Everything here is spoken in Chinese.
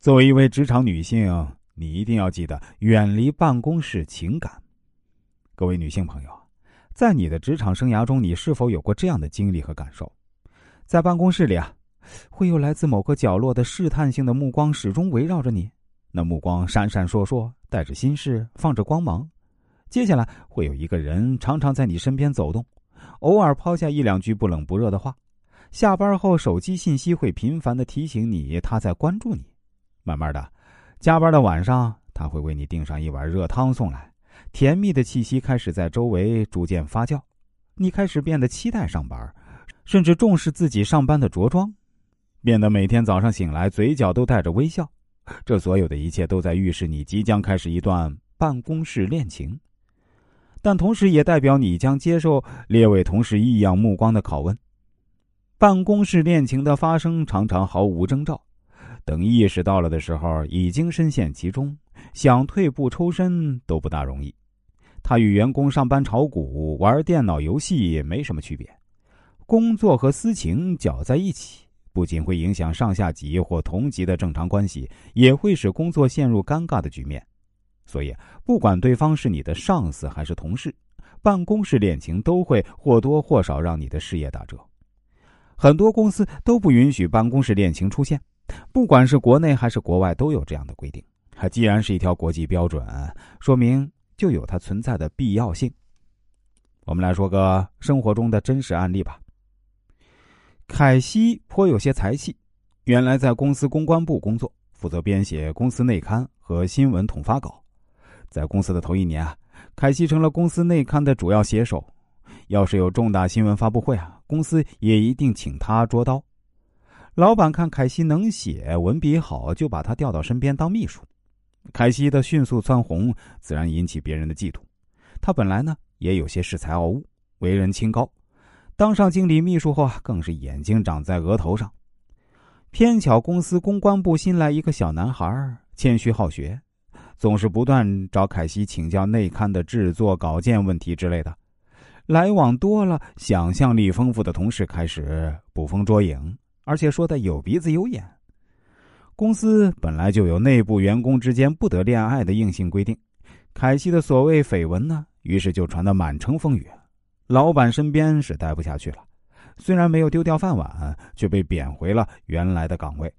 作为一位职场女性，你一定要记得远离办公室情感。各位女性朋友，在你的职场生涯中，你是否有过这样的经历和感受？在办公室里啊，会有来自某个角落的试探性的目光始终围绕着你，那目光闪闪烁烁，带着心事，放着光芒。接下来会有一个人常常在你身边走动，偶尔抛下一两句不冷不热的话。下班后，手机信息会频繁的提醒你他在关注你。慢慢的，加班的晚上，他会为你订上一碗热汤送来，甜蜜的气息开始在周围逐渐发酵。你开始变得期待上班，甚至重视自己上班的着装，变得每天早上醒来嘴角都带着微笑。这所有的一切都在预示你即将开始一段办公室恋情，但同时也代表你将接受列位同事异样目光的拷问。办公室恋情的发生常常毫无征兆，等意识到了的时候，已经深陷其中，想退步抽身都不大容易。他与员工上班炒股、玩电脑游戏没什么区别，工作和私情搅在一起，不仅会影响上下级或同级的正常关系，也会使工作陷入尴尬的局面。所以，不管对方是你的上司还是同事，办公室恋情都会或多或少让你的事业打折。很多公司都不允许办公室恋情出现，不管是国内还是国外都有这样的规定。它既然是一条国际标准，说明就有它存在的必要性。我们来说个生活中的真实案例吧。凯西颇有些才气，原来在公司公关部工作，负责编写公司内刊和新闻统发稿。在公司的头一年啊，凯西成了公司内刊的主要写手。要是有重大新闻发布会啊，公司也一定请他捉刀。老板看凯西能写，文笔好，就把他调到身边当秘书。凯西的迅速蹿红，自然引起别人的嫉妒。他本来呢也有些恃才傲物，为人清高，当上经理秘书后啊，更是眼睛长在额头上。偏巧公司公关部新来一个小男孩，谦虚好学，总是不断找凯西请教内刊的制作、稿件问题之类的。来往多了，想象力丰富的同事开始捕风捉影，而且说的有鼻子有眼。公司本来就有内部员工之间不得恋爱的硬性规定，凯西的所谓绯闻呢，于是就传得满城风雨。老板身边是待不下去了，虽然没有丢掉饭碗，却被贬回了原来的岗位。